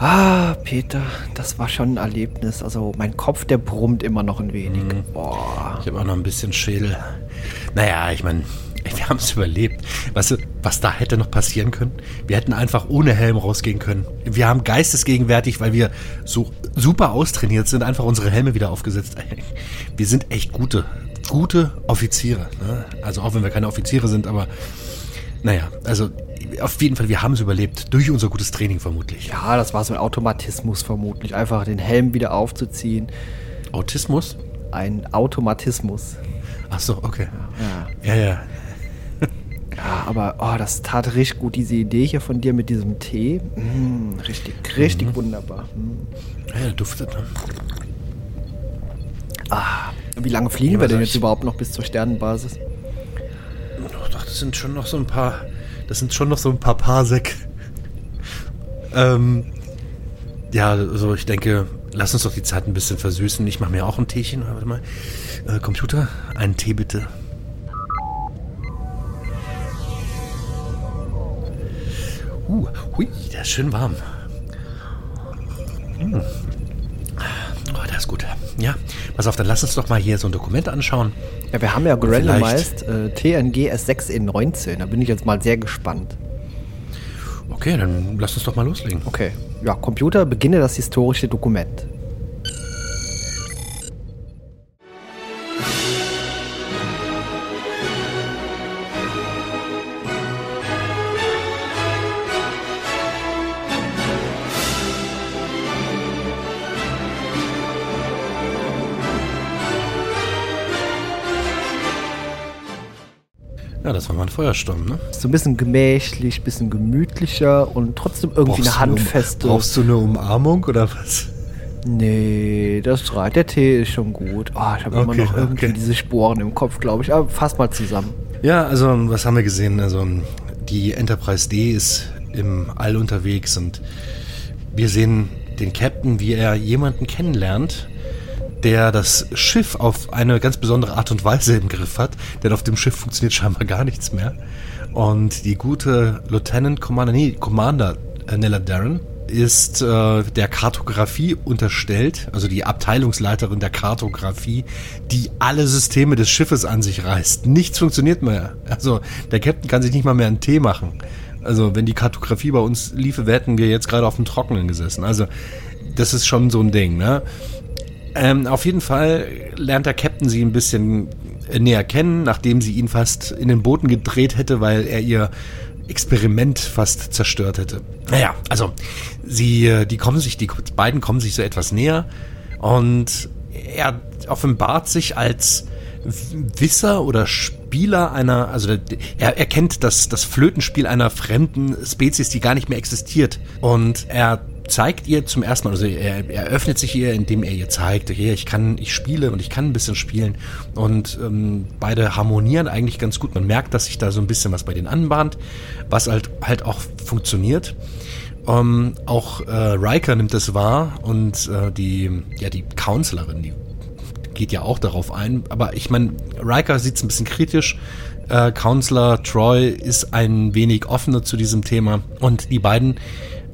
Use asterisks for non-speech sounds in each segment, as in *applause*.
Ah, Peter, das war schon ein Erlebnis. Also mein Kopf, der brummt immer noch ein wenig. Mhm. Boah. Ich habe auch noch ein bisschen Schädel. Naja, ich meine, *laughs* wir haben es überlebt. Weißt du, was da hätte noch passieren können? Wir hätten einfach ohne Helm rausgehen können. Wir haben geistesgegenwärtig, weil wir so super austrainiert sind, einfach unsere Helme wieder aufgesetzt. *laughs* Wir sind echt gute, gute Offiziere. Ne? Also auch wenn wir keine Offiziere sind, aber naja, also auf jeden Fall, wir haben es überlebt. Durch unser gutes Training vermutlich. Ja, das war so ein Automatismus vermutlich. Einfach den Helm wieder aufzuziehen. Autismus? Ein Automatismus. Ach so, okay. Ja, ja. ja. *laughs* Ja, aber oh, das tat richtig gut, diese Idee hier von dir mit diesem Tee. Mm, richtig, richtig mhm. wunderbar. Mm. Ja, duftet. Ne? Ah, wie lange fliegen ja, wir denn jetzt überhaupt noch bis zur Sternenbasis? Doch, das sind schon noch so ein paar das sind schon noch so ein paar Parsec. Ähm, ja, also ich denke, lass uns doch die Zeit ein bisschen versüßen. Ich mache mir auch ein Teechen. Warte mal. Äh, Computer, einen Tee bitte. Uh, hui, der ist schön warm. Hm. Oh, der ist gut. Ja, pass auf, dann lass uns doch mal hier so ein Dokument anschauen. Ja, wir haben ja gerandomized äh, TNG S6E19. Da bin ich jetzt mal sehr gespannt. Okay, dann lass uns doch mal loslegen. Okay. Ja, Computer, beginne das historische Dokument. Ja, das war mal ein Feuersturm, ne? So ein bisschen gemächlich, ein bisschen gemütlicher und trotzdem irgendwie brauchst eine handfeste. Eine, brauchst du eine Umarmung oder was? Nee, das reicht. Der Tee ist schon gut. Oh, ich habe okay, immer noch irgendwie okay. diese Sporen im Kopf, glaube ich. Aber fass mal zusammen. Ja, also was haben wir gesehen? Also die Enterprise D ist im All unterwegs und wir sehen den Captain, wie er jemanden kennenlernt, der das Schiff auf eine ganz besondere Art und Weise im Griff hat, denn auf dem Schiff funktioniert scheinbar gar nichts mehr. Und die gute Lieutenant Commander, nee, Commander äh, Nella Darren ist äh, der Kartografie unterstellt, also die Abteilungsleiterin der Kartografie, die alle Systeme des Schiffes an sich reißt. Nichts funktioniert mehr. Also der Captain kann sich nicht mal mehr einen Tee machen. Also wenn die Kartografie bei uns liefe, hätten wir jetzt gerade auf dem Trockenen gesessen. Also das ist schon so ein Ding, ne? Ähm, auf jeden Fall lernt der Captain sie ein bisschen näher kennen, nachdem sie ihn fast in den Boden gedreht hätte, weil er ihr Experiment fast zerstört hätte. Naja, also sie, äh, die kommen sich, die beiden kommen sich so etwas näher und er offenbart sich als Wisser oder Spieler einer, also er erkennt das, das Flötenspiel einer fremden Spezies, die gar nicht mehr existiert. Und er zeigt ihr zum ersten Mal, also er, er öffnet sich ihr, indem er ihr zeigt, okay, ich kann, ich spiele und ich kann ein bisschen spielen und ähm, beide harmonieren eigentlich ganz gut. Man merkt, dass sich da so ein bisschen was bei denen anbahnt, was halt halt auch funktioniert. Ähm, auch äh, Riker nimmt es wahr und äh, die ja die Counselorin, die geht ja auch darauf ein. Aber ich meine, Riker sieht es ein bisschen kritisch. Äh, Counselor Troy ist ein wenig offener zu diesem Thema und die beiden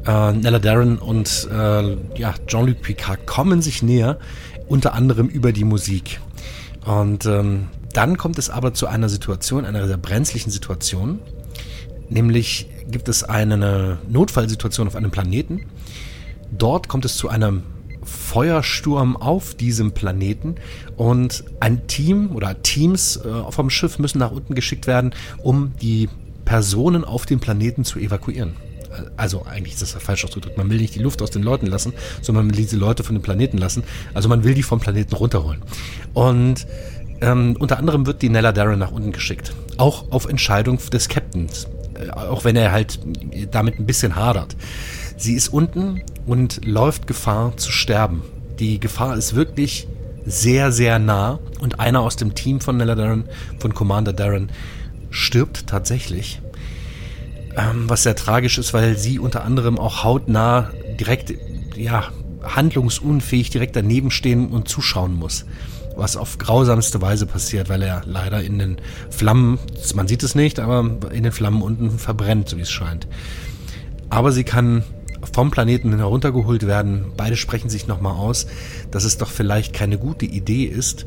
äh, Nella Darren und äh, ja, Jean-Luc Picard kommen sich näher, unter anderem über die Musik. Und ähm, dann kommt es aber zu einer Situation, einer sehr brenzlichen Situation. Nämlich gibt es eine Notfallsituation auf einem Planeten. Dort kommt es zu einem Feuersturm auf diesem Planeten und ein Team oder Teams äh, vom Schiff müssen nach unten geschickt werden, um die Personen auf dem Planeten zu evakuieren also eigentlich ist das falsch ausgedrückt, man will nicht die Luft aus den Leuten lassen, sondern man will diese Leute von dem Planeten lassen. Also man will die vom Planeten runterholen. Und ähm, unter anderem wird die Nella Darren nach unten geschickt. Auch auf Entscheidung des Captains. Äh, auch wenn er halt damit ein bisschen hadert. Sie ist unten und läuft Gefahr zu sterben. Die Gefahr ist wirklich sehr, sehr nah. Und einer aus dem Team von Nella Darren, von Commander Darren, stirbt tatsächlich. Ähm, was sehr tragisch ist, weil sie unter anderem auch hautnah direkt, ja, handlungsunfähig direkt daneben stehen und zuschauen muss. Was auf grausamste Weise passiert, weil er leider in den Flammen, man sieht es nicht, aber in den Flammen unten verbrennt, so wie es scheint. Aber sie kann vom Planeten heruntergeholt werden. Beide sprechen sich nochmal aus, dass es doch vielleicht keine gute Idee ist,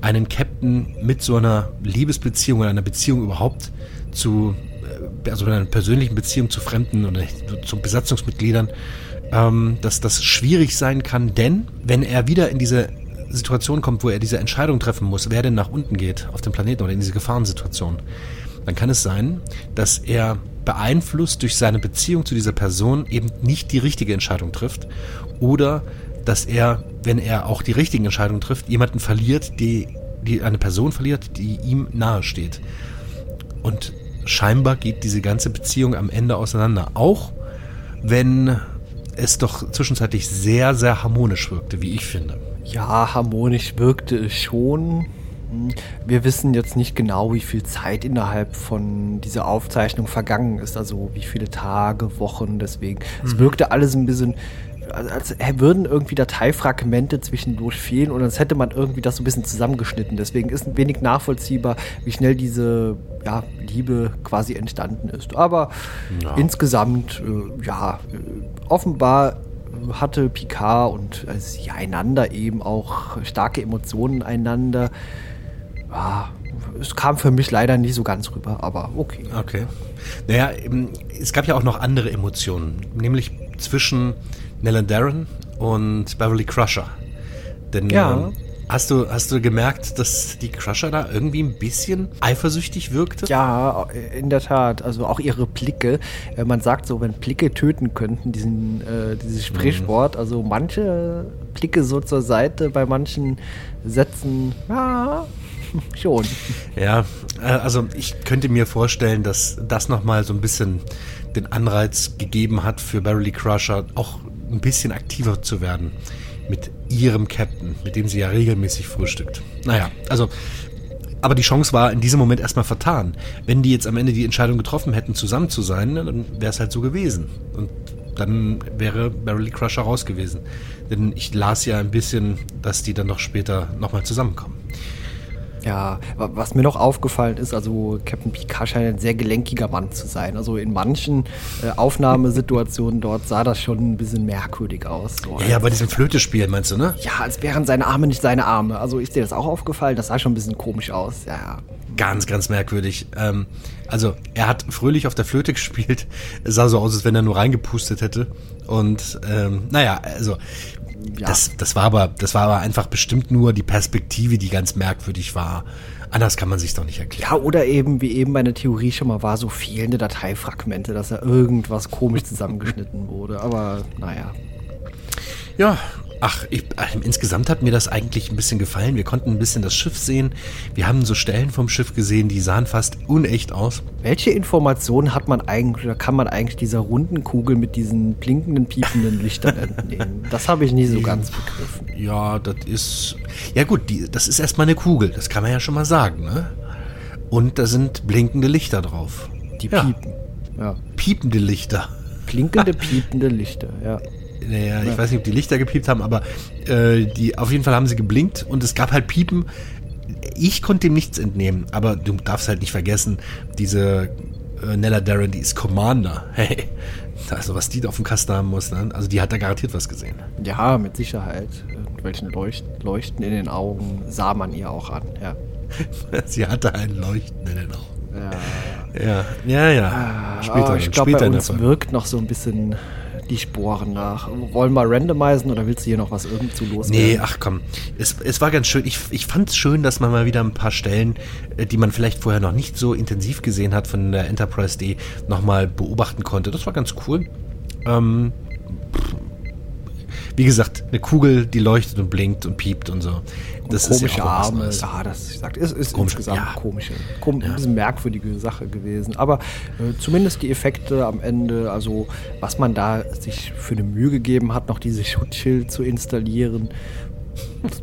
einen Captain mit so einer Liebesbeziehung oder einer Beziehung überhaupt zu, also einer persönlichen Beziehung zu Fremden oder zu Besatzungsmitgliedern, ähm, dass das schwierig sein kann, denn wenn er wieder in diese Situation kommt, wo er diese Entscheidung treffen muss, wer denn nach unten geht auf dem Planeten oder in diese Gefahrensituation, dann kann es sein, dass er beeinflusst durch seine Beziehung zu dieser Person eben nicht die richtige Entscheidung trifft oder dass er, wenn er auch die richtigen Entscheidungen trifft, jemanden verliert, die, die eine Person verliert, die ihm nahe steht. Und scheinbar geht diese ganze Beziehung am Ende auseinander, auch wenn es doch zwischenzeitlich sehr, sehr harmonisch wirkte, wie ich finde. Ja, harmonisch wirkte es schon. Wir wissen jetzt nicht genau, wie viel Zeit innerhalb von dieser Aufzeichnung vergangen ist, also wie viele Tage, Wochen, deswegen. Mhm. Es wirkte alles ein bisschen, als würden irgendwie Dateifragmente zwischendurch fehlen und als hätte man irgendwie das so ein bisschen zusammengeschnitten. Deswegen ist ein wenig nachvollziehbar, wie schnell diese ja, Liebe quasi entstanden ist. Aber ja. insgesamt, äh, ja, äh, offenbar hatte Picard und äh, sie einander eben auch starke Emotionen einander. Ja, es kam für mich leider nicht so ganz rüber, aber okay. Okay. Naja, es gab ja auch noch andere Emotionen, nämlich zwischen Nellen Darren und Beverly Crusher. Denn ja. Ähm, Hast du, hast du gemerkt, dass die Crusher da irgendwie ein bisschen eifersüchtig wirkte? Ja, in der Tat. Also auch ihre Blicke. Äh, man sagt so, wenn Blicke töten könnten, diesen, äh, dieses Sprichwort. Mhm. Also manche Blicke so zur Seite, bei manchen Sätzen, ja, *laughs* schon. Ja, äh, also ich könnte mir vorstellen, dass das nochmal so ein bisschen den Anreiz gegeben hat für Beverly Crusher, auch ein bisschen aktiver zu werden mit ihrem Captain, mit dem sie ja regelmäßig frühstückt. Naja, also, aber die Chance war in diesem Moment erstmal vertan. Wenn die jetzt am Ende die Entscheidung getroffen hätten, zusammen zu sein, dann wäre es halt so gewesen. Und dann wäre Beverly Crusher raus gewesen. Denn ich las ja ein bisschen, dass die dann noch später nochmal zusammenkommen. Ja, was mir noch aufgefallen ist, also Captain Picard scheint ein sehr gelenkiger Mann zu sein. Also in manchen äh, Aufnahmesituationen dort sah das schon ein bisschen merkwürdig aus. So. Ja, bei diesem Flötespiel meinst du, ne? Ja, als wären seine Arme nicht seine Arme. Also ist dir das auch aufgefallen? Das sah schon ein bisschen komisch aus. Ja, ja. Ganz, ganz merkwürdig. Ähm, also er hat fröhlich auf der Flöte *laughs* gespielt. Es sah so aus, als wenn er nur reingepustet hätte. Und ähm, naja, also ja. Das, das, war aber, das war aber einfach bestimmt nur die Perspektive, die ganz merkwürdig war. Anders kann man sich doch nicht erklären. Ja, oder eben, wie eben meine Theorie schon mal war, so fehlende Dateifragmente, dass da irgendwas komisch *laughs* zusammengeschnitten wurde. Aber naja. Ja, Ach, ich, insgesamt hat mir das eigentlich ein bisschen gefallen. Wir konnten ein bisschen das Schiff sehen. Wir haben so Stellen vom Schiff gesehen, die sahen fast unecht aus. Welche Informationen hat man eigentlich oder kann man eigentlich dieser runden Kugel mit diesen blinkenden, piependen Lichtern entnehmen? Das habe ich nie so ganz begriffen. Ja, das ist. Ja, gut, die, das ist erstmal eine Kugel. Das kann man ja schon mal sagen, ne? Und da sind blinkende Lichter drauf. Die piepen. Ja. Piepende Lichter. Blinkende, piepende Lichter, ja naja, ich weiß nicht, ob die Lichter gepiept haben, aber äh, die, auf jeden Fall haben sie geblinkt und es gab halt Piepen. Ich konnte dem nichts entnehmen, aber du darfst halt nicht vergessen, diese äh, Nella Darren, die ist Commander. *laughs* Hey, also was die da auf dem Kasten haben muss, ne? also die hat da garantiert was gesehen. Ja, mit Sicherheit. Irgendwelchen Leucht Leuchten in den Augen sah man ihr auch an, ja. *laughs* Sie hatte ein Leuchten in den Augen. Ja, ja, ja. ja. Ah, später, ich glaube, bei uns wirkt noch so ein bisschen die Sporen nach. Wollen wir randomisieren oder willst du hier noch was irgendwo loswerden? Nee, ach komm. Es, es war ganz schön. Ich, ich fand es schön, dass man mal wieder ein paar Stellen, äh, die man vielleicht vorher noch nicht so intensiv gesehen hat von der Enterprise D, nochmal beobachten konnte. Das war ganz cool. Ähm, wie gesagt, eine Kugel, die leuchtet und blinkt und piept und so. Das und komische ist ja Arme. Ja, das ich sag, ist, ist Komisch, insgesamt ja. komische, kom ja. ein bisschen merkwürdige Sache gewesen. Aber äh, zumindest die Effekte am Ende, also was man da sich für eine Mühe gegeben hat, noch diese Schutzschild zu installieren,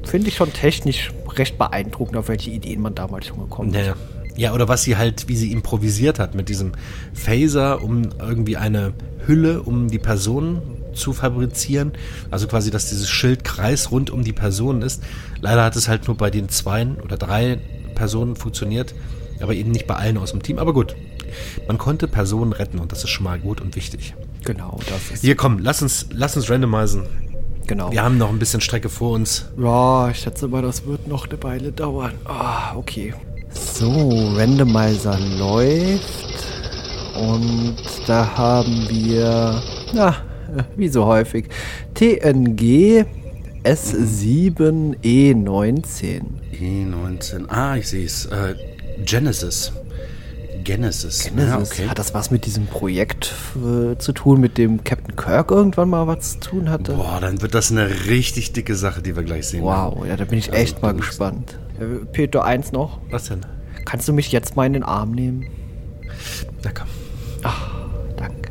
finde ich schon technisch recht beeindruckend, auf welche Ideen man damals schon gekommen ist. Ja. Ja, oder was sie halt, wie sie improvisiert hat mit diesem Phaser, um irgendwie eine Hülle um die Person zu fabrizieren. Also quasi, dass dieses Schildkreis rund um die Person ist. Leider hat es halt nur bei den zwei oder drei Personen funktioniert, aber eben nicht bei allen aus dem Team. Aber gut, man konnte Personen retten und das ist schon mal gut und wichtig. Genau, das ist. Hier, komm, lass uns, lass uns randomisen. Genau. Wir haben noch ein bisschen Strecke vor uns. Ja, ich schätze mal, das wird noch eine Weile dauern. Ah, okay. So, Randomizer läuft. Und da haben wir, na, *laughs* wie so häufig, TNG S7E19. E19. Ah, ich sehe es. Äh, Genesis. Genesis. Genesis. Ja, okay. Hat das was mit diesem Projekt äh, zu tun, mit dem Captain Kirk irgendwann mal was zu tun hatte? Boah, dann wird das eine richtig dicke Sache, die wir gleich sehen. werden. Wow, ja, da bin ich Also, echt mal gespannt. Äh, Peter, eins noch. Was denn? Kannst du mich jetzt mal in den Arm nehmen? Na komm. Danke.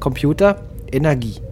Computer, Energie.